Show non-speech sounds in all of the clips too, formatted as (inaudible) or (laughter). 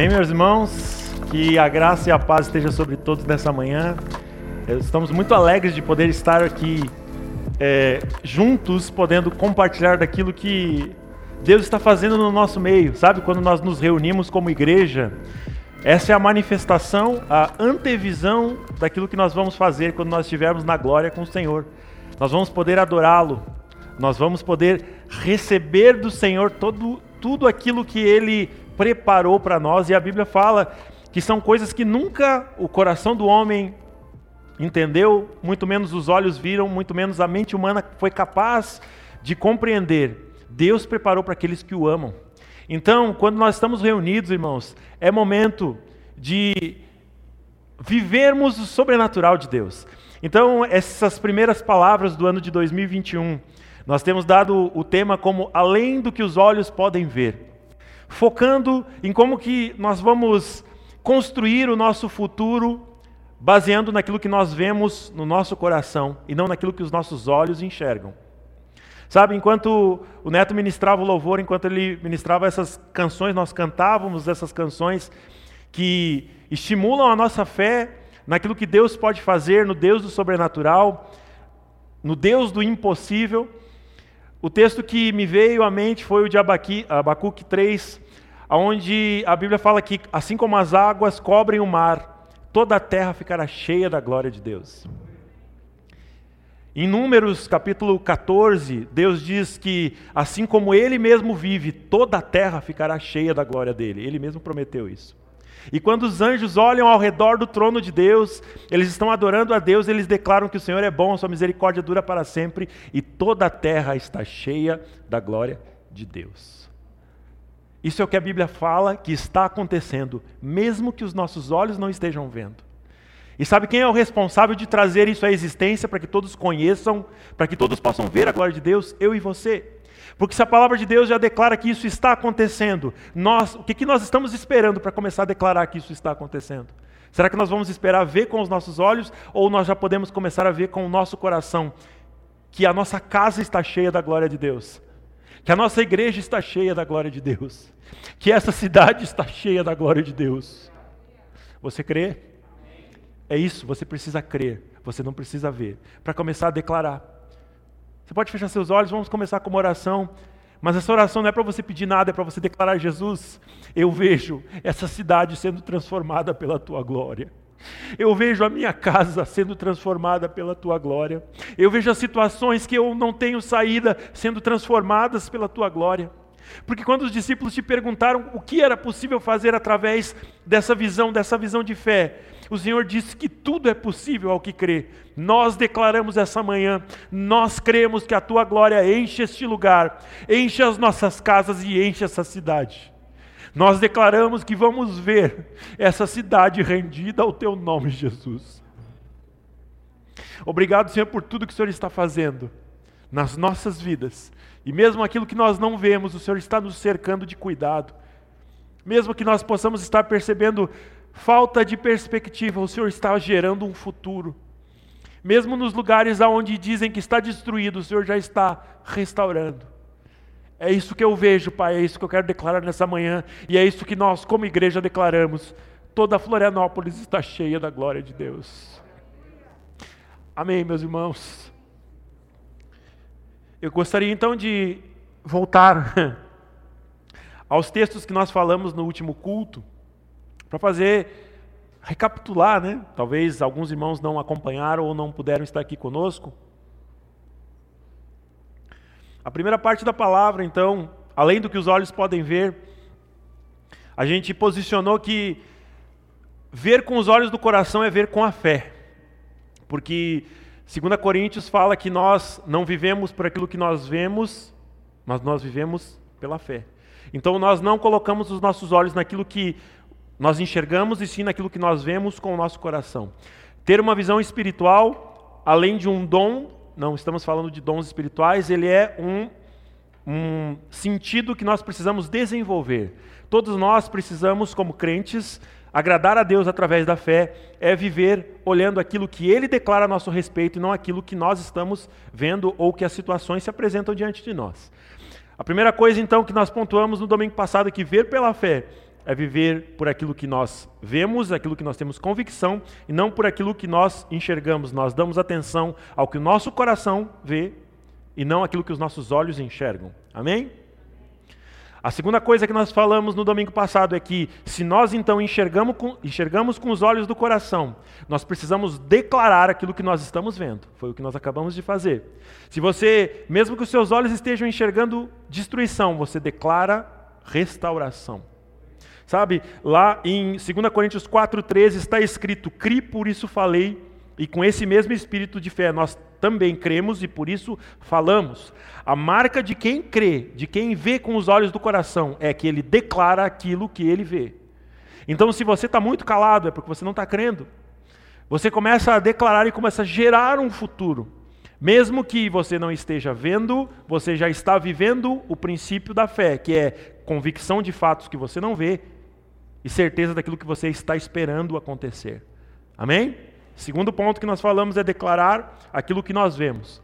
Amém, meus irmãos? Que a graça e a paz esteja sobre todos nessa manhã. Estamos muito alegres de poder estar aqui é, juntos, podendo compartilhar daquilo que Deus está fazendo no nosso meio. Sabe, quando nós nos reunimos como igreja, essa é a manifestação, a antevisão daquilo que nós vamos fazer quando nós estivermos na glória com o Senhor. Nós vamos poder adorá-lo, nós vamos poder receber do Senhor todo, tudo aquilo que Ele preparou para nós, e a Bíblia fala que são coisas que nunca o coração do homem entendeu, muito menos os olhos viram, muito menos a mente humana foi capaz de compreender. Deus preparou para aqueles que o amam. Então, quando nós estamos reunidos, irmãos, é momento de vivermos o sobrenatural de Deus. Então, essas primeiras palavras do ano de 2021, nós temos dado o tema como além do que os olhos podem ver focando em como que nós vamos construir o nosso futuro baseando naquilo que nós vemos no nosso coração e não naquilo que os nossos olhos enxergam. Sabe, enquanto o Neto ministrava o louvor, enquanto ele ministrava essas canções, nós cantávamos essas canções que estimulam a nossa fé naquilo que Deus pode fazer, no Deus do sobrenatural, no Deus do impossível. O texto que me veio à mente foi o de Abacuque 3, onde a Bíblia fala que, assim como as águas cobrem o mar, toda a terra ficará cheia da glória de Deus. Em Números capítulo 14, Deus diz que, assim como Ele mesmo vive, toda a terra ficará cheia da glória dele. Ele mesmo prometeu isso. E quando os anjos olham ao redor do trono de Deus, eles estão adorando a Deus, eles declaram que o Senhor é bom, a sua misericórdia dura para sempre e toda a terra está cheia da glória de Deus. Isso é o que a Bíblia fala que está acontecendo, mesmo que os nossos olhos não estejam vendo. E sabe quem é o responsável de trazer isso à existência para que todos conheçam, para que todos possam ver a glória de Deus? Eu e você. Porque se a palavra de Deus já declara que isso está acontecendo, nós, o que, que nós estamos esperando para começar a declarar que isso está acontecendo? Será que nós vamos esperar ver com os nossos olhos ou nós já podemos começar a ver com o nosso coração que a nossa casa está cheia da glória de Deus? Que a nossa igreja está cheia da glória de Deus? Que essa cidade está cheia da glória de Deus? Você crê? É isso, você precisa crer, você não precisa ver, para começar a declarar. Você pode fechar seus olhos, vamos começar com uma oração. Mas essa oração não é para você pedir nada, é para você declarar: Jesus, eu vejo essa cidade sendo transformada pela tua glória. Eu vejo a minha casa sendo transformada pela tua glória. Eu vejo as situações que eu não tenho saída sendo transformadas pela tua glória. Porque quando os discípulos te perguntaram o que era possível fazer através dessa visão, dessa visão de fé, o Senhor disse que tudo é possível ao que crê. Nós declaramos essa manhã, nós cremos que a tua glória enche este lugar, enche as nossas casas e enche essa cidade. Nós declaramos que vamos ver essa cidade rendida ao teu nome, Jesus. Obrigado, Senhor, por tudo que o Senhor está fazendo nas nossas vidas. E mesmo aquilo que nós não vemos, o Senhor está nos cercando de cuidado. Mesmo que nós possamos estar percebendo falta de perspectiva, o Senhor está gerando um futuro. Mesmo nos lugares onde dizem que está destruído, o Senhor já está restaurando. É isso que eu vejo, Pai, é isso que eu quero declarar nessa manhã, e é isso que nós, como igreja, declaramos. Toda Florianópolis está cheia da glória de Deus. Amém, meus irmãos. Eu gostaria então de voltar (laughs) aos textos que nós falamos no último culto para fazer recapitular, né? Talvez alguns irmãos não acompanharam ou não puderam estar aqui conosco. A primeira parte da palavra, então, além do que os olhos podem ver, a gente posicionou que ver com os olhos do coração é ver com a fé. Porque 2 Coríntios fala que nós não vivemos por aquilo que nós vemos, mas nós vivemos pela fé. Então nós não colocamos os nossos olhos naquilo que nós enxergamos e sim naquilo que nós vemos com o nosso coração. Ter uma visão espiritual, além de um dom, não estamos falando de dons espirituais, ele é um, um sentido que nós precisamos desenvolver. Todos nós precisamos, como crentes, agradar a Deus através da fé, é viver olhando aquilo que Ele declara a nosso respeito e não aquilo que nós estamos vendo ou que as situações se apresentam diante de nós. A primeira coisa, então, que nós pontuamos no domingo passado é que ver pela fé é viver por aquilo que nós vemos, aquilo que nós temos convicção, e não por aquilo que nós enxergamos. Nós damos atenção ao que o nosso coração vê e não aquilo que os nossos olhos enxergam. Amém? A segunda coisa que nós falamos no domingo passado é que, se nós então enxergamos com, enxergamos com os olhos do coração, nós precisamos declarar aquilo que nós estamos vendo. Foi o que nós acabamos de fazer. Se você, mesmo que os seus olhos estejam enxergando destruição, você declara restauração. Sabe, lá em 2 Coríntios 4,13 está escrito: Cri, por isso falei, e com esse mesmo espírito de fé nós também cremos e por isso falamos. A marca de quem crê, de quem vê com os olhos do coração, é que ele declara aquilo que ele vê. Então, se você está muito calado, é porque você não está crendo. Você começa a declarar e começa a gerar um futuro. Mesmo que você não esteja vendo, você já está vivendo o princípio da fé, que é convicção de fatos que você não vê e certeza daquilo que você está esperando acontecer. Amém? Segundo ponto que nós falamos é declarar aquilo que nós vemos.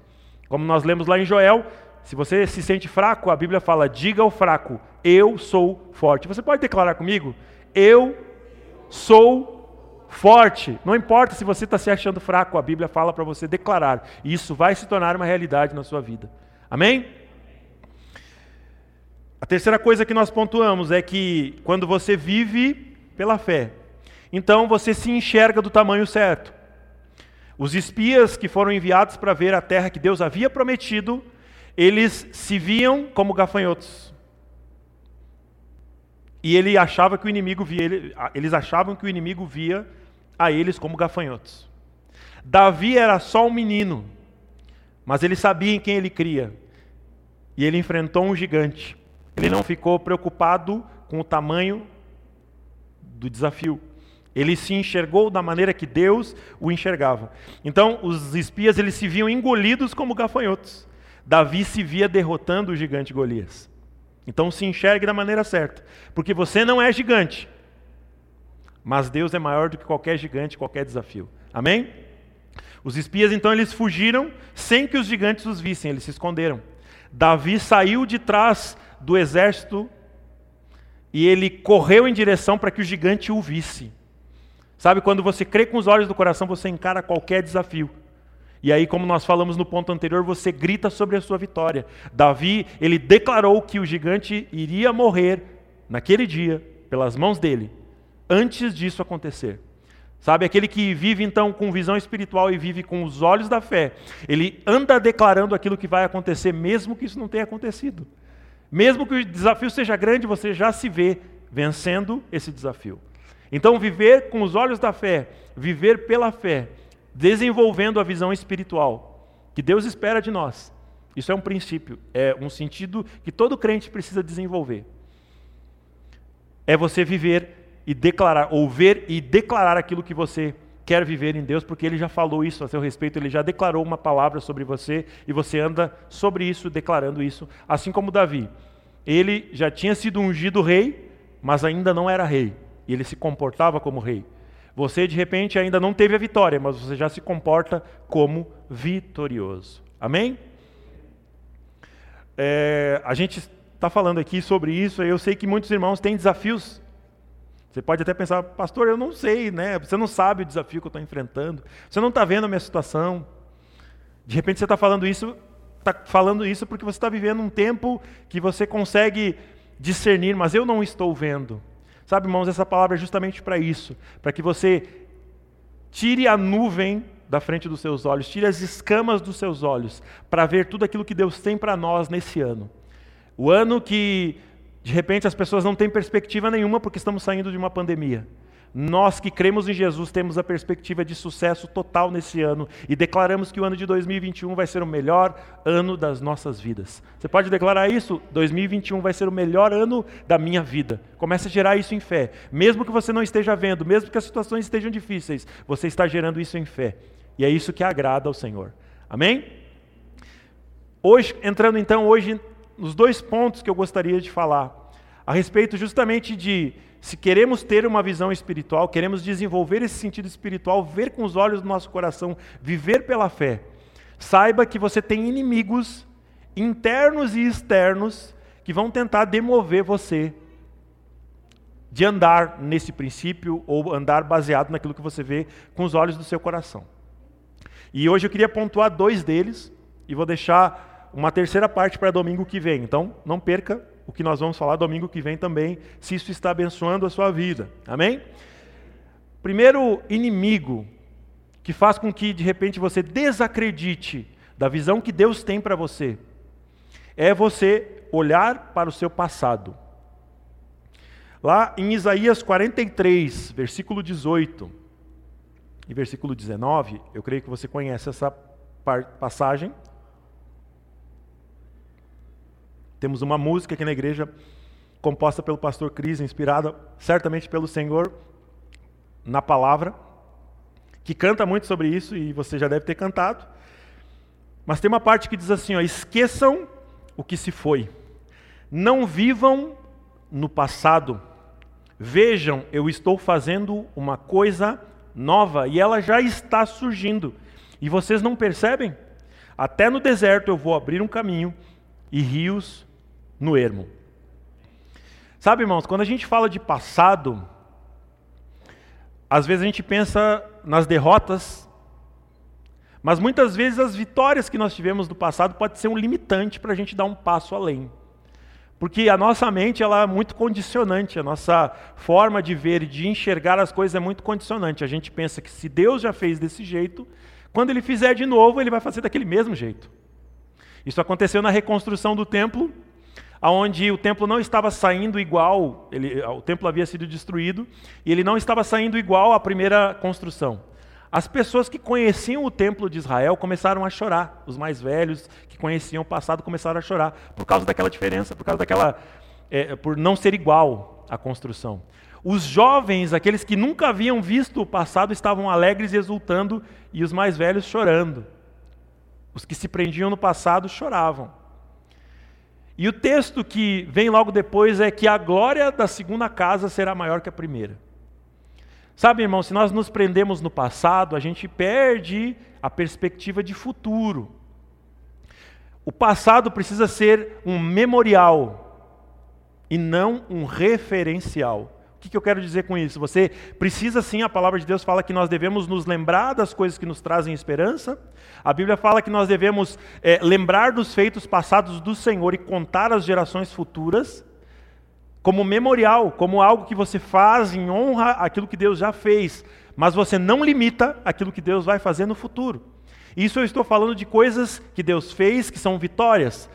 Como nós lemos lá em Joel, se você se sente fraco, a Bíblia fala: diga ao fraco, eu sou forte. Você pode declarar comigo? Eu sou forte. Não importa se você está se achando fraco, a Bíblia fala para você declarar. E isso vai se tornar uma realidade na sua vida. Amém? A terceira coisa que nós pontuamos é que quando você vive pela fé, então você se enxerga do tamanho certo. Os espias que foram enviados para ver a terra que Deus havia prometido, eles se viam como gafanhotos. E ele achava que o inimigo via, eles achavam que o inimigo via a eles como gafanhotos. Davi era só um menino, mas ele sabia em quem ele cria. E ele enfrentou um gigante. Ele não ficou preocupado com o tamanho do desafio. Ele se enxergou da maneira que Deus o enxergava. Então, os espias eles se viam engolidos como gafanhotos. Davi se via derrotando o gigante Golias. Então, se enxergue da maneira certa, porque você não é gigante. Mas Deus é maior do que qualquer gigante, qualquer desafio. Amém? Os espias então eles fugiram sem que os gigantes os vissem, eles se esconderam. Davi saiu de trás do exército e ele correu em direção para que o gigante o visse. Sabe, quando você crê com os olhos do coração, você encara qualquer desafio. E aí, como nós falamos no ponto anterior, você grita sobre a sua vitória. Davi, ele declarou que o gigante iria morrer naquele dia, pelas mãos dele, antes disso acontecer. Sabe, aquele que vive então com visão espiritual e vive com os olhos da fé, ele anda declarando aquilo que vai acontecer, mesmo que isso não tenha acontecido. Mesmo que o desafio seja grande, você já se vê vencendo esse desafio. Então, viver com os olhos da fé, viver pela fé, desenvolvendo a visão espiritual que Deus espera de nós. Isso é um princípio, é um sentido que todo crente precisa desenvolver. É você viver e declarar, ou ver e declarar aquilo que você quer viver em Deus, porque Ele já falou isso a seu respeito, Ele já declarou uma palavra sobre você e você anda sobre isso, declarando isso, assim como Davi. Ele já tinha sido ungido rei, mas ainda não era rei e ele se comportava como rei. Você, de repente, ainda não teve a vitória, mas você já se comporta como vitorioso. Amém? É, a gente está falando aqui sobre isso, eu sei que muitos irmãos têm desafios. Você pode até pensar, pastor, eu não sei, né? Você não sabe o desafio que eu estou enfrentando. Você não está vendo a minha situação. De repente você está falando isso, está falando isso porque você está vivendo um tempo que você consegue discernir, mas eu não estou vendo. Sabe, irmãos, essa palavra é justamente para isso, para que você tire a nuvem da frente dos seus olhos, tire as escamas dos seus olhos, para ver tudo aquilo que Deus tem para nós nesse ano. O ano que, de repente, as pessoas não têm perspectiva nenhuma porque estamos saindo de uma pandemia. Nós que cremos em Jesus temos a perspectiva de sucesso total nesse ano e declaramos que o ano de 2021 vai ser o melhor ano das nossas vidas. Você pode declarar isso? 2021 vai ser o melhor ano da minha vida. Comece a gerar isso em fé. Mesmo que você não esteja vendo, mesmo que as situações estejam difíceis, você está gerando isso em fé. E é isso que agrada ao Senhor. Amém? Hoje, entrando então hoje nos dois pontos que eu gostaria de falar, a respeito justamente de se queremos ter uma visão espiritual, queremos desenvolver esse sentido espiritual, ver com os olhos do nosso coração, viver pela fé, saiba que você tem inimigos internos e externos que vão tentar demover você de andar nesse princípio ou andar baseado naquilo que você vê com os olhos do seu coração. E hoje eu queria pontuar dois deles e vou deixar uma terceira parte para domingo que vem. Então, não perca o que nós vamos falar domingo que vem também, se isso está abençoando a sua vida. Amém? Primeiro inimigo que faz com que de repente você desacredite da visão que Deus tem para você é você olhar para o seu passado. Lá em Isaías 43, versículo 18 e versículo 19, eu creio que você conhece essa passagem. Temos uma música aqui na igreja composta pelo pastor Cris, inspirada certamente pelo Senhor na palavra, que canta muito sobre isso e você já deve ter cantado. Mas tem uma parte que diz assim: ó, esqueçam o que se foi, não vivam no passado. Vejam, eu estou fazendo uma coisa nova e ela já está surgindo. E vocês não percebem? Até no deserto eu vou abrir um caminho e rios no ermo. Sabe, irmãos, quando a gente fala de passado, às vezes a gente pensa nas derrotas, mas muitas vezes as vitórias que nós tivemos no passado pode ser um limitante para a gente dar um passo além. Porque a nossa mente ela é muito condicionante, a nossa forma de ver e de enxergar as coisas é muito condicionante. A gente pensa que se Deus já fez desse jeito, quando ele fizer de novo, ele vai fazer daquele mesmo jeito. Isso aconteceu na reconstrução do templo, onde o templo não estava saindo igual, ele, o templo havia sido destruído, e ele não estava saindo igual à primeira construção. As pessoas que conheciam o templo de Israel começaram a chorar. Os mais velhos que conheciam o passado começaram a chorar por causa daquela diferença, por causa daquela, é, por não ser igual à construção. Os jovens, aqueles que nunca haviam visto o passado, estavam alegres e exultando, e os mais velhos chorando. Os que se prendiam no passado choravam. E o texto que vem logo depois é que a glória da segunda casa será maior que a primeira. Sabe, irmão, se nós nos prendemos no passado, a gente perde a perspectiva de futuro. O passado precisa ser um memorial e não um referencial. O que, eu quero dizer com isso? Você precisa sim, a palavra de Deus fala que nós devemos nos lembrar das coisas que nos trazem esperança. A Bíblia fala que nós devemos é, lembrar dos feitos passados do Senhor e contar às gerações futuras como memorial, como algo que você faz em honra àquilo que Deus já fez, mas você não limita aquilo que Deus vai fazer no futuro. Isso eu estou falando de coisas que Deus fez, que são vitórias.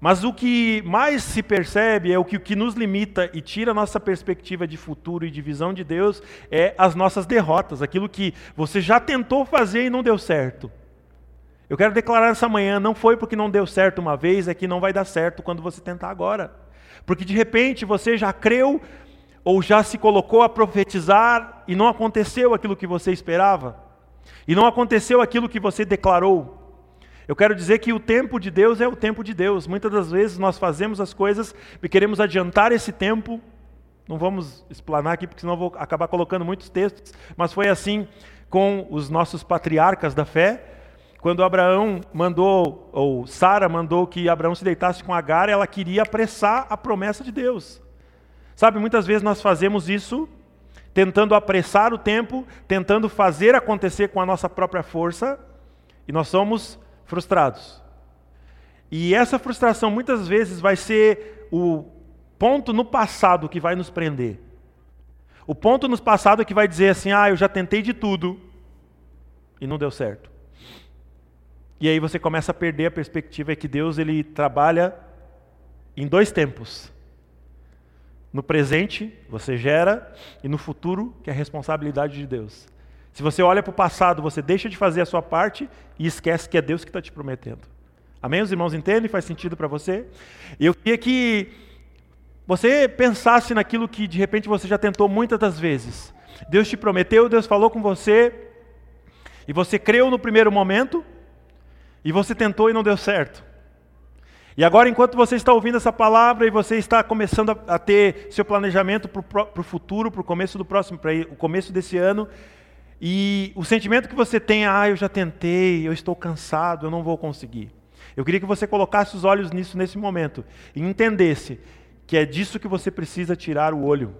Mas o que mais se percebe é o que, o que nos limita e tira a nossa perspectiva de futuro e de visão de Deus é as nossas derrotas, aquilo que você já tentou fazer e não deu certo. Eu quero declarar essa manhã, não foi porque não deu certo uma vez, é que não vai dar certo quando você tentar agora. Porque de repente você já creu ou já se colocou a profetizar e não aconteceu aquilo que você esperava. E não aconteceu aquilo que você declarou. Eu quero dizer que o tempo de Deus é o tempo de Deus. Muitas das vezes nós fazemos as coisas e queremos adiantar esse tempo. Não vamos explanar aqui, porque senão vou acabar colocando muitos textos, mas foi assim com os nossos patriarcas da fé. Quando Abraão mandou, ou Sara mandou que Abraão se deitasse com Agar, ela queria apressar a promessa de Deus. Sabe, muitas vezes nós fazemos isso tentando apressar o tempo, tentando fazer acontecer com a nossa própria força, e nós somos frustrados. E essa frustração muitas vezes vai ser o ponto no passado que vai nos prender. O ponto no passado que vai dizer assim: ah, eu já tentei de tudo e não deu certo. E aí você começa a perder a perspectiva que Deus ele trabalha em dois tempos. No presente, você gera, e no futuro, que é a responsabilidade de Deus. Se você olha para o passado, você deixa de fazer a sua parte e esquece que é Deus que está te prometendo. Amém? Os irmãos entendem? Faz sentido para você? Eu queria que você pensasse naquilo que de repente você já tentou muitas das vezes. Deus te prometeu, Deus falou com você, e você creu no primeiro momento, e você tentou e não deu certo. E agora, enquanto você está ouvindo essa palavra e você está começando a, a ter seu planejamento para o futuro, para o começo do próximo, para o começo desse ano, e o sentimento que você tem, ah, eu já tentei, eu estou cansado, eu não vou conseguir. Eu queria que você colocasse os olhos nisso nesse momento e entendesse que é disso que você precisa tirar o olho.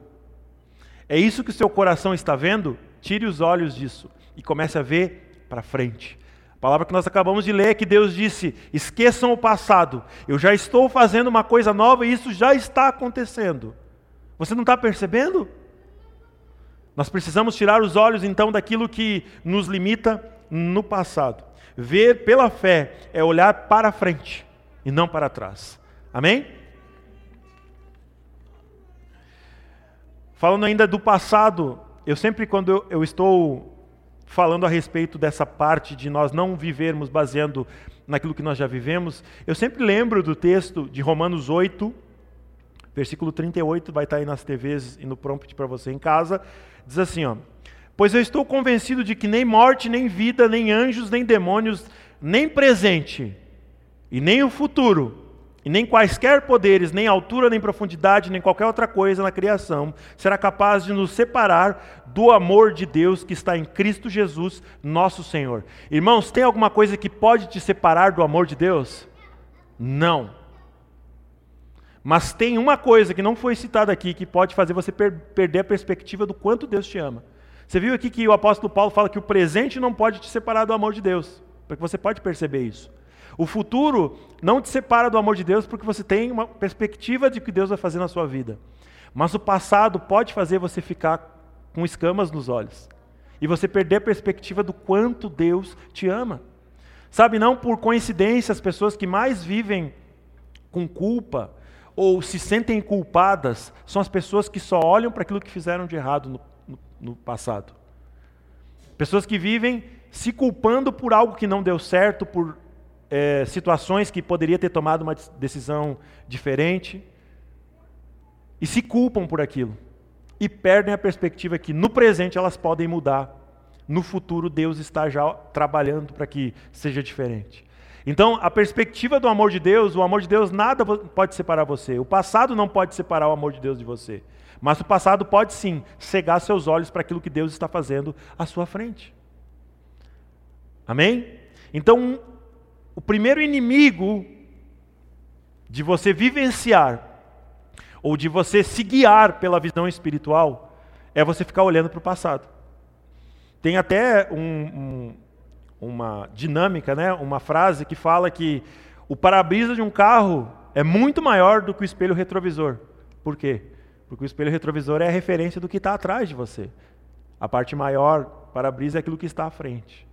É isso que o seu coração está vendo? Tire os olhos disso e comece a ver para frente. A palavra que nós acabamos de ler é que Deus disse: esqueçam o passado, eu já estou fazendo uma coisa nova e isso já está acontecendo. Você não está percebendo? Nós precisamos tirar os olhos então daquilo que nos limita no passado. Ver pela fé é olhar para frente e não para trás. Amém? Falando ainda do passado, eu sempre, quando eu, eu estou falando a respeito dessa parte de nós não vivermos baseando naquilo que nós já vivemos, eu sempre lembro do texto de Romanos 8, versículo 38, vai estar aí nas TVs e no prompt para você em casa, diz assim, ó: Pois eu estou convencido de que nem morte, nem vida, nem anjos, nem demônios, nem presente e nem o futuro, e nem quaisquer poderes, nem altura, nem profundidade, nem qualquer outra coisa na criação será capaz de nos separar do amor de Deus que está em Cristo Jesus, nosso Senhor. Irmãos, tem alguma coisa que pode te separar do amor de Deus? Não. Mas tem uma coisa que não foi citada aqui que pode fazer você per perder a perspectiva do quanto Deus te ama. Você viu aqui que o apóstolo Paulo fala que o presente não pode te separar do amor de Deus, porque você pode perceber isso. O futuro não te separa do amor de Deus porque você tem uma perspectiva de que Deus vai fazer na sua vida. Mas o passado pode fazer você ficar com escamas nos olhos e você perder a perspectiva do quanto Deus te ama. Sabe, não por coincidência, as pessoas que mais vivem com culpa ou se sentem culpadas são as pessoas que só olham para aquilo que fizeram de errado no, no, no passado. Pessoas que vivem se culpando por algo que não deu certo, por é, situações que poderia ter tomado uma decisão diferente e se culpam por aquilo e perdem a perspectiva que no presente elas podem mudar, no futuro Deus está já trabalhando para que seja diferente. Então, a perspectiva do amor de Deus, o amor de Deus nada pode separar você. O passado não pode separar o amor de Deus de você. Mas o passado pode sim cegar seus olhos para aquilo que Deus está fazendo à sua frente. Amém? Então, o primeiro inimigo de você vivenciar ou de você se guiar pela visão espiritual é você ficar olhando para o passado. Tem até um, um, uma dinâmica, né? uma frase que fala que o para-brisa de um carro é muito maior do que o espelho retrovisor. Por quê? Porque o espelho retrovisor é a referência do que está atrás de você. A parte maior para-brisa é aquilo que está à frente.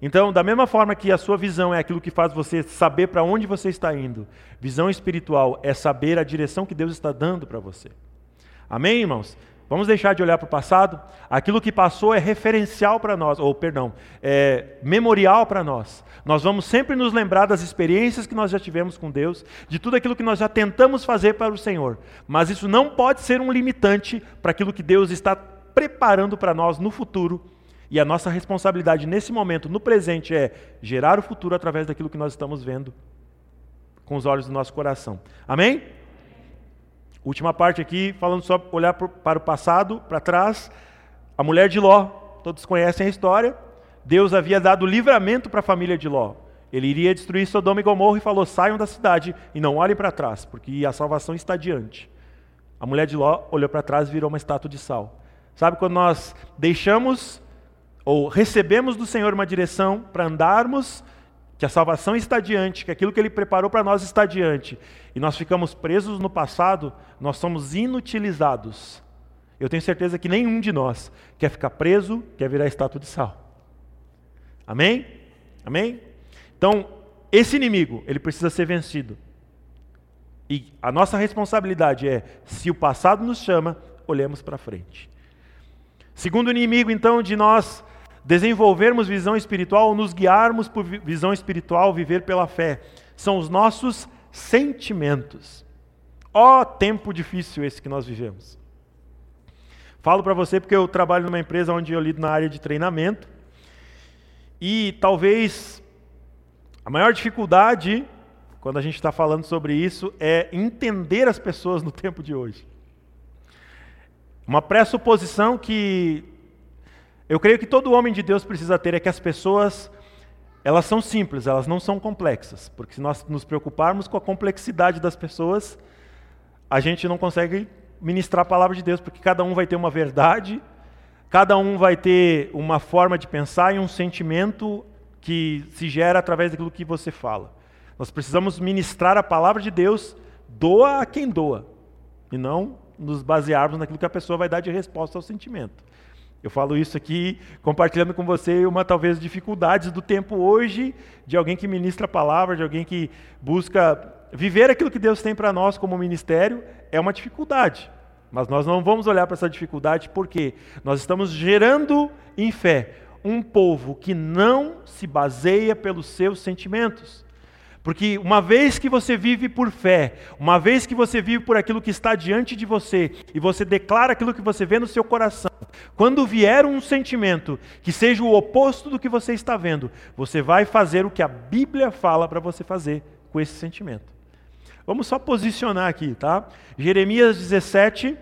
Então, da mesma forma que a sua visão é aquilo que faz você saber para onde você está indo, visão espiritual é saber a direção que Deus está dando para você. Amém, irmãos? Vamos deixar de olhar para o passado. Aquilo que passou é referencial para nós, ou perdão, é memorial para nós. Nós vamos sempre nos lembrar das experiências que nós já tivemos com Deus, de tudo aquilo que nós já tentamos fazer para o Senhor. Mas isso não pode ser um limitante para aquilo que Deus está preparando para nós no futuro e a nossa responsabilidade nesse momento, no presente, é gerar o futuro através daquilo que nós estamos vendo com os olhos do nosso coração. Amém? Última parte aqui, falando só olhar para o passado, para trás. A mulher de Ló, todos conhecem a história. Deus havia dado livramento para a família de Ló. Ele iria destruir Sodoma e Gomorra e falou: saiam da cidade e não olhem para trás, porque a salvação está diante. A mulher de Ló olhou para trás e virou uma estátua de sal. Sabe quando nós deixamos ou recebemos do Senhor uma direção para andarmos, que a salvação está diante, que aquilo que Ele preparou para nós está diante, e nós ficamos presos no passado, nós somos inutilizados. Eu tenho certeza que nenhum de nós quer ficar preso, quer virar estátua de sal. Amém? Amém? Então, esse inimigo, ele precisa ser vencido. E a nossa responsabilidade é, se o passado nos chama, olhemos para frente. Segundo inimigo, então, de nós desenvolvermos visão espiritual, nos guiarmos por visão espiritual, viver pela fé, são os nossos sentimentos. Ó oh, tempo difícil esse que nós vivemos. Falo para você porque eu trabalho numa empresa onde eu lido na área de treinamento. E talvez a maior dificuldade, quando a gente está falando sobre isso, é entender as pessoas no tempo de hoje. Uma pressuposição que eu creio que todo homem de Deus precisa ter é que as pessoas, elas são simples, elas não são complexas. Porque se nós nos preocuparmos com a complexidade das pessoas, a gente não consegue ministrar a palavra de Deus, porque cada um vai ter uma verdade, cada um vai ter uma forma de pensar e um sentimento que se gera através daquilo que você fala. Nós precisamos ministrar a palavra de Deus, doa a quem doa, e não nos basearmos naquilo que a pessoa vai dar de resposta ao sentimento. Eu falo isso aqui compartilhando com você uma talvez dificuldades do tempo hoje de alguém que ministra a palavra, de alguém que busca viver aquilo que Deus tem para nós como ministério, é uma dificuldade. Mas nós não vamos olhar para essa dificuldade porque nós estamos gerando em fé um povo que não se baseia pelos seus sentimentos. Porque uma vez que você vive por fé, uma vez que você vive por aquilo que está diante de você, e você declara aquilo que você vê no seu coração, quando vier um sentimento que seja o oposto do que você está vendo, você vai fazer o que a Bíblia fala para você fazer com esse sentimento. Vamos só posicionar aqui, tá? Jeremias 17,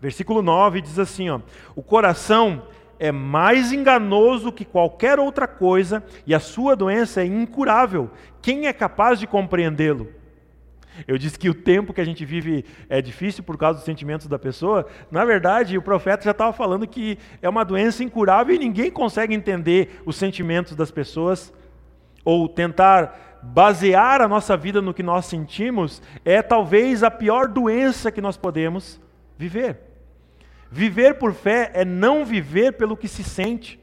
versículo 9 diz assim, ó: O coração é mais enganoso que qualquer outra coisa e a sua doença é incurável. Quem é capaz de compreendê-lo? Eu disse que o tempo que a gente vive é difícil por causa dos sentimentos da pessoa. Na verdade, o profeta já estava falando que é uma doença incurável e ninguém consegue entender os sentimentos das pessoas ou tentar basear a nossa vida no que nós sentimos é talvez a pior doença que nós podemos viver. Viver por fé é não viver pelo que se sente.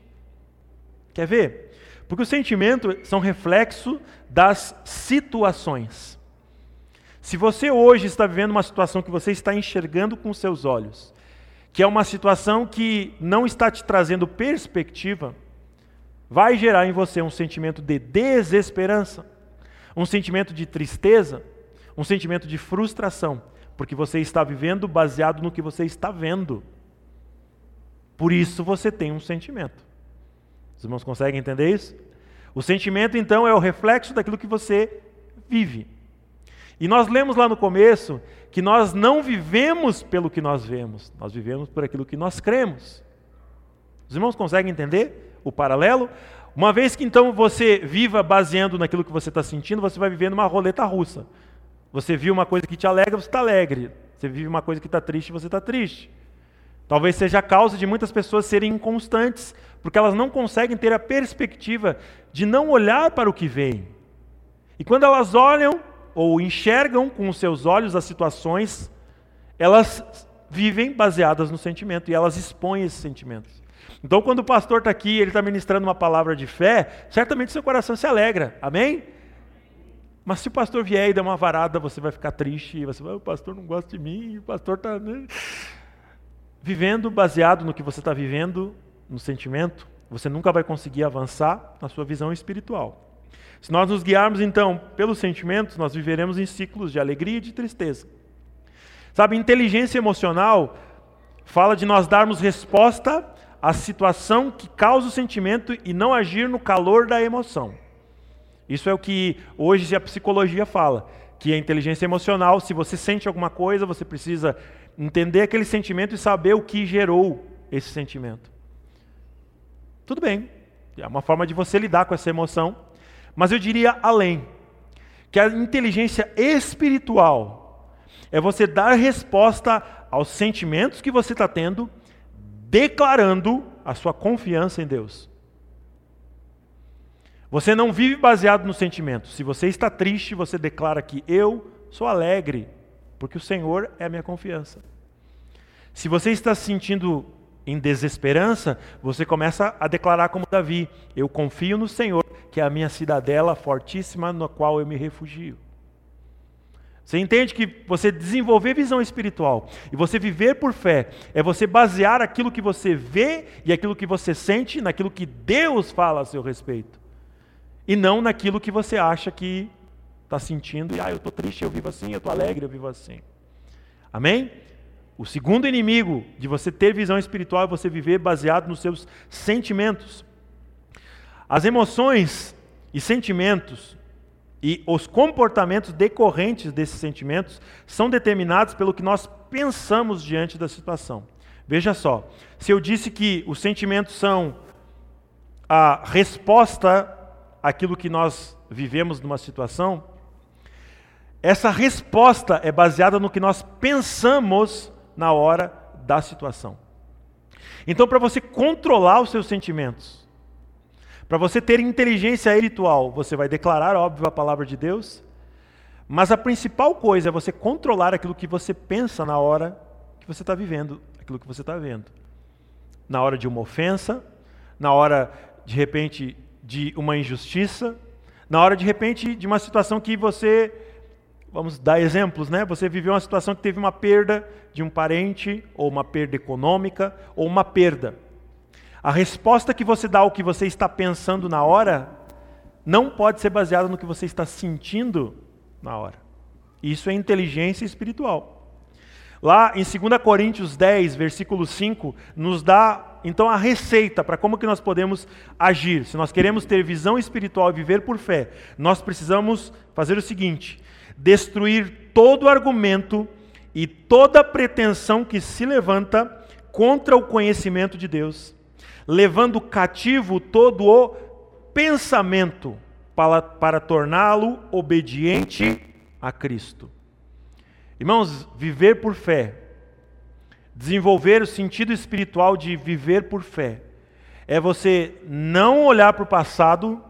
Quer ver? Porque os sentimentos são reflexo das situações. Se você hoje está vivendo uma situação que você está enxergando com seus olhos, que é uma situação que não está te trazendo perspectiva, vai gerar em você um sentimento de desesperança, um sentimento de tristeza, um sentimento de frustração, porque você está vivendo baseado no que você está vendo. Por isso você tem um sentimento. Os irmãos conseguem entender isso? O sentimento, então, é o reflexo daquilo que você vive. E nós lemos lá no começo que nós não vivemos pelo que nós vemos, nós vivemos por aquilo que nós cremos. Os irmãos conseguem entender o paralelo? Uma vez que então você viva baseando naquilo que você está sentindo, você vai vivendo uma roleta russa. Você viu uma coisa que te alegra, você está alegre. Você vive uma coisa que está triste, você está triste. Talvez seja a causa de muitas pessoas serem inconstantes, porque elas não conseguem ter a perspectiva de não olhar para o que vem. E quando elas olham ou enxergam com os seus olhos as situações, elas vivem baseadas no sentimento e elas expõem esses sentimentos. Então, quando o pastor está aqui, ele está ministrando uma palavra de fé, certamente seu coração se alegra, amém? Mas se o pastor vier e der uma varada, você vai ficar triste, você vai, o pastor não gosta de mim, o pastor está. Vivendo baseado no que você está vivendo, no sentimento, você nunca vai conseguir avançar na sua visão espiritual. Se nós nos guiarmos então pelos sentimentos, nós viveremos em ciclos de alegria e de tristeza. Sabe, inteligência emocional fala de nós darmos resposta à situação que causa o sentimento e não agir no calor da emoção. Isso é o que hoje a psicologia fala, que a inteligência emocional, se você sente alguma coisa, você precisa entender aquele sentimento e saber o que gerou esse sentimento. Tudo bem, é uma forma de você lidar com essa emoção, mas eu diria além, que a inteligência espiritual é você dar resposta aos sentimentos que você está tendo, declarando a sua confiança em Deus. Você não vive baseado no sentimento. Se você está triste, você declara que eu sou alegre, porque o Senhor é a minha confiança. Se você está se sentindo em desesperança, você começa a declarar como Davi: Eu confio no Senhor, que é a minha cidadela fortíssima na qual eu me refugio. Você entende que você desenvolver visão espiritual e você viver por fé é você basear aquilo que você vê e aquilo que você sente naquilo que Deus fala a seu respeito. E não naquilo que você acha que está sentindo, e ah, eu estou triste, eu vivo assim, eu estou alegre, eu vivo assim. Amém? O segundo inimigo de você ter visão espiritual é você viver baseado nos seus sentimentos. As emoções e sentimentos e os comportamentos decorrentes desses sentimentos são determinados pelo que nós pensamos diante da situação. Veja só, se eu disse que os sentimentos são a resposta àquilo que nós vivemos numa situação, essa resposta é baseada no que nós pensamos na hora da situação. Então, para você controlar os seus sentimentos, para você ter inteligência espiritual, você vai declarar, óbvio, a palavra de Deus, mas a principal coisa é você controlar aquilo que você pensa na hora que você está vivendo, aquilo que você está vendo. Na hora de uma ofensa, na hora, de repente, de uma injustiça, na hora, de repente, de uma situação que você Vamos dar exemplos, né? Você viveu uma situação que teve uma perda de um parente, ou uma perda econômica, ou uma perda. A resposta que você dá ao que você está pensando na hora não pode ser baseada no que você está sentindo na hora. Isso é inteligência espiritual. Lá em 2 Coríntios 10, versículo 5, nos dá então a receita para como que nós podemos agir. Se nós queremos ter visão espiritual e viver por fé, nós precisamos fazer o seguinte: destruir todo argumento e toda pretensão que se levanta contra o conhecimento de Deus, levando cativo todo o pensamento para, para torná-lo obediente a Cristo. Irmãos, viver por fé, desenvolver o sentido espiritual de viver por fé, é você não olhar para o passado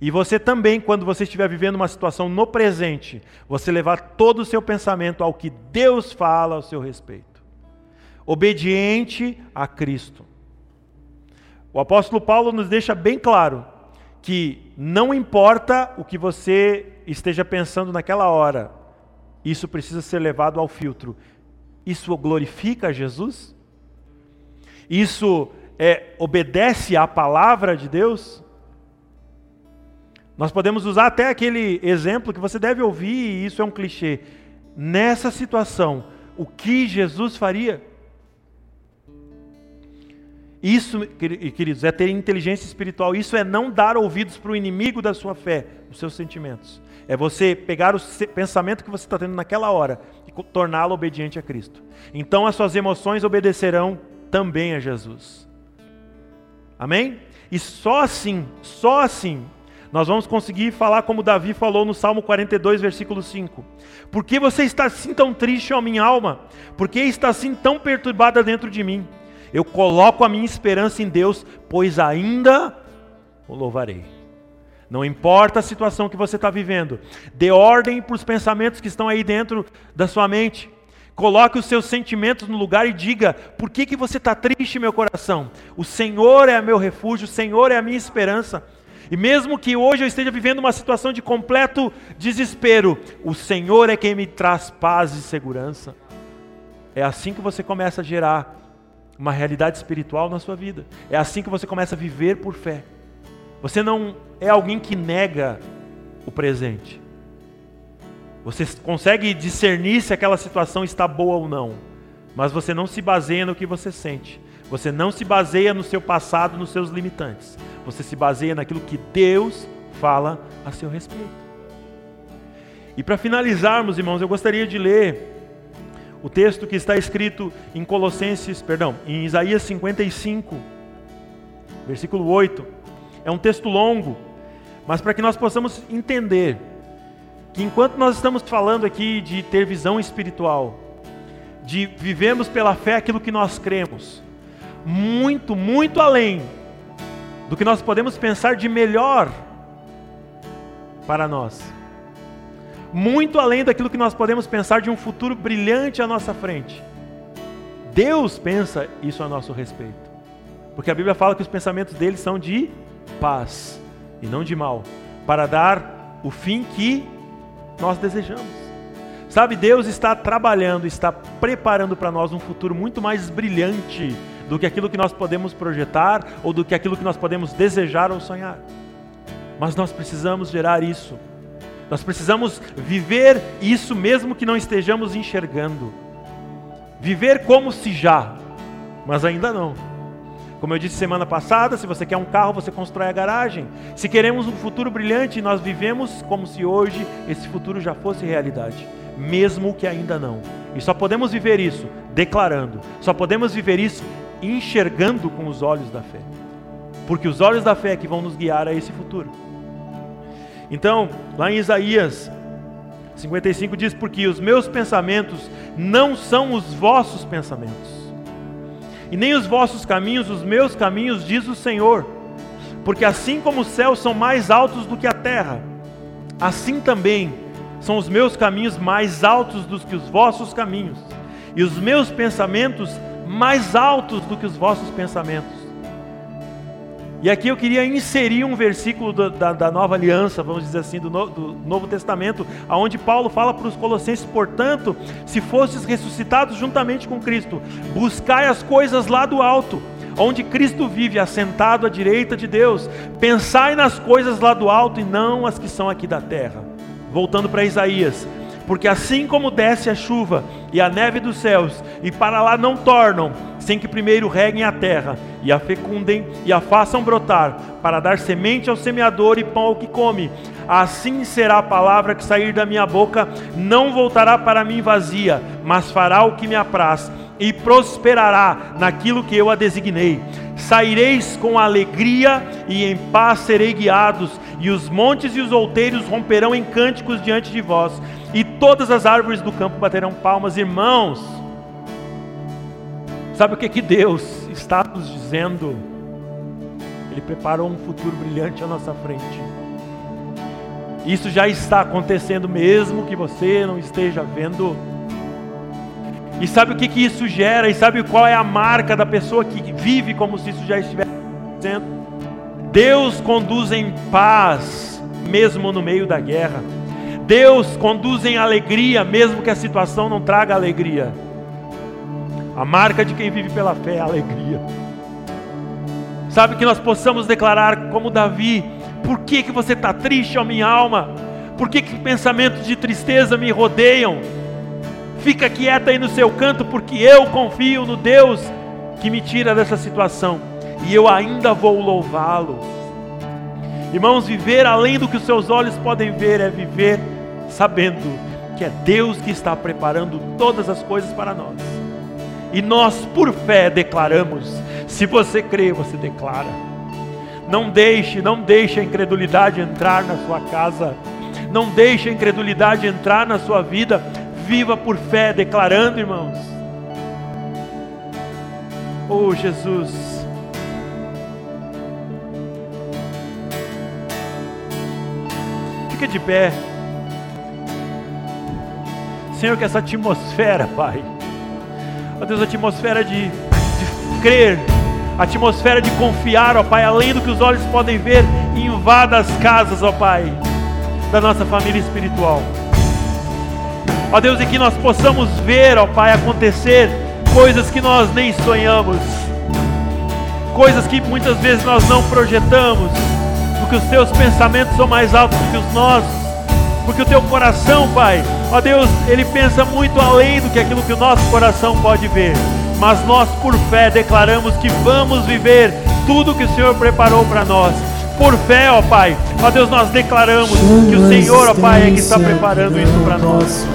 e você também, quando você estiver vivendo uma situação no presente, você levar todo o seu pensamento ao que Deus fala ao seu respeito. Obediente a Cristo. O apóstolo Paulo nos deixa bem claro que não importa o que você esteja pensando naquela hora, isso precisa ser levado ao filtro. Isso glorifica Jesus? Isso é, obedece à palavra de Deus? Nós podemos usar até aquele exemplo que você deve ouvir, e isso é um clichê. Nessa situação, o que Jesus faria? Isso, queridos, é ter inteligência espiritual. Isso é não dar ouvidos para o inimigo da sua fé, os seus sentimentos. É você pegar o pensamento que você está tendo naquela hora e torná-lo obediente a Cristo. Então as suas emoções obedecerão também a Jesus. Amém? E só assim, só assim, nós vamos conseguir falar como Davi falou no Salmo 42, versículo 5. Por que você está assim tão triste, ó minha alma? Por que está assim tão perturbada dentro de mim? Eu coloco a minha esperança em Deus, pois ainda o louvarei. Não importa a situação que você está vivendo, dê ordem para os pensamentos que estão aí dentro da sua mente. Coloque os seus sentimentos no lugar e diga: por que, que você está triste, meu coração? O Senhor é meu refúgio, o Senhor é a minha esperança. E mesmo que hoje eu esteja vivendo uma situação de completo desespero, o Senhor é quem me traz paz e segurança. É assim que você começa a gerar uma realidade espiritual na sua vida. É assim que você começa a viver por fé. Você não é alguém que nega o presente. Você consegue discernir se aquela situação está boa ou não, mas você não se baseia no que você sente. Você não se baseia no seu passado, nos seus limitantes. Você se baseia naquilo que Deus fala a seu respeito. E para finalizarmos, irmãos, eu gostaria de ler o texto que está escrito em Colossenses, perdão, em Isaías 55, versículo 8. É um texto longo, mas para que nós possamos entender que enquanto nós estamos falando aqui de ter visão espiritual, de vivemos pela fé aquilo que nós cremos, muito, muito além do que nós podemos pensar de melhor para nós. Muito além daquilo que nós podemos pensar de um futuro brilhante à nossa frente. Deus pensa isso a nosso respeito. Porque a Bíblia fala que os pensamentos dele são de paz e não de mal, para dar o fim que nós desejamos. Sabe, Deus está trabalhando, está preparando para nós um futuro muito mais brilhante do que aquilo que nós podemos projetar ou do que aquilo que nós podemos desejar ou sonhar. Mas nós precisamos gerar isso. Nós precisamos viver isso mesmo que não estejamos enxergando. Viver como se já, mas ainda não. Como eu disse semana passada, se você quer um carro, você constrói a garagem. Se queremos um futuro brilhante, nós vivemos como se hoje esse futuro já fosse realidade, mesmo que ainda não. E só podemos viver isso declarando, só podemos viver isso enxergando com os olhos da fé. Porque os olhos da fé é que vão nos guiar a esse futuro. Então, lá em Isaías 55 diz: Porque os meus pensamentos não são os vossos pensamentos, e nem os vossos caminhos, os meus caminhos, diz o Senhor. Porque assim como os céus são mais altos do que a terra, assim também são os meus caminhos mais altos do que os vossos caminhos, e os meus pensamentos mais altos do que os vossos pensamentos. E aqui eu queria inserir um versículo da, da, da nova aliança, vamos dizer assim, do, no, do Novo Testamento, aonde Paulo fala para os colossenses, portanto, se fostes ressuscitados juntamente com Cristo, buscai as coisas lá do alto, onde Cristo vive, assentado à direita de Deus. Pensai nas coisas lá do alto e não as que são aqui da terra. Voltando para Isaías, porque assim como desce a chuva e a neve dos céus, e para lá não tornam, sem que primeiro reguem a terra, e a fecundem e a façam brotar, para dar semente ao semeador e pão ao que come, assim será a palavra que sair da minha boca, não voltará para mim vazia, mas fará o que me apraz, e prosperará naquilo que eu a designei. Saireis com alegria e em paz serei guiados, e os montes e os outeiros romperão em cânticos diante de vós e todas as árvores do campo baterão palmas, irmãos. Sabe o que que Deus está nos dizendo? Ele preparou um futuro brilhante à nossa frente. Isso já está acontecendo mesmo que você não esteja vendo. E sabe o que que isso gera? E sabe qual é a marca da pessoa que vive como se isso já estivesse acontecendo? Deus conduz em paz mesmo no meio da guerra. Deus conduz em alegria, mesmo que a situação não traga alegria. A marca de quem vive pela fé é a alegria. Sabe que nós possamos declarar como Davi: por que, que você está triste, ó minha alma? Por que, que pensamentos de tristeza me rodeiam? Fica quieta aí no seu canto, porque eu confio no Deus que me tira dessa situação, e eu ainda vou louvá-lo. Irmãos, viver além do que os seus olhos podem ver é viver sabendo que é Deus que está preparando todas as coisas para nós. E nós, por fé, declaramos. Se você crê, você declara. Não deixe, não deixe a incredulidade entrar na sua casa. Não deixe a incredulidade entrar na sua vida. Viva por fé, declarando, irmãos. Oh, Jesus. Fica de pé. Senhor, que essa atmosfera, Pai, ó Deus, a atmosfera de, de crer, a atmosfera de confiar, ó Pai, além do que os olhos podem ver, invada as casas, ó Pai, da nossa família espiritual. Ó Deus, e que nós possamos ver, ó Pai, acontecer coisas que nós nem sonhamos, coisas que muitas vezes nós não projetamos porque os teus pensamentos são mais altos do que os nossos, porque o teu coração, Pai, ó Deus, ele pensa muito além do que aquilo que o nosso coração pode ver. Mas nós, por fé, declaramos que vamos viver tudo que o Senhor preparou para nós. Por fé, ó Pai, ó Deus, nós declaramos que o Senhor, ó Pai, é que está preparando isso para nós.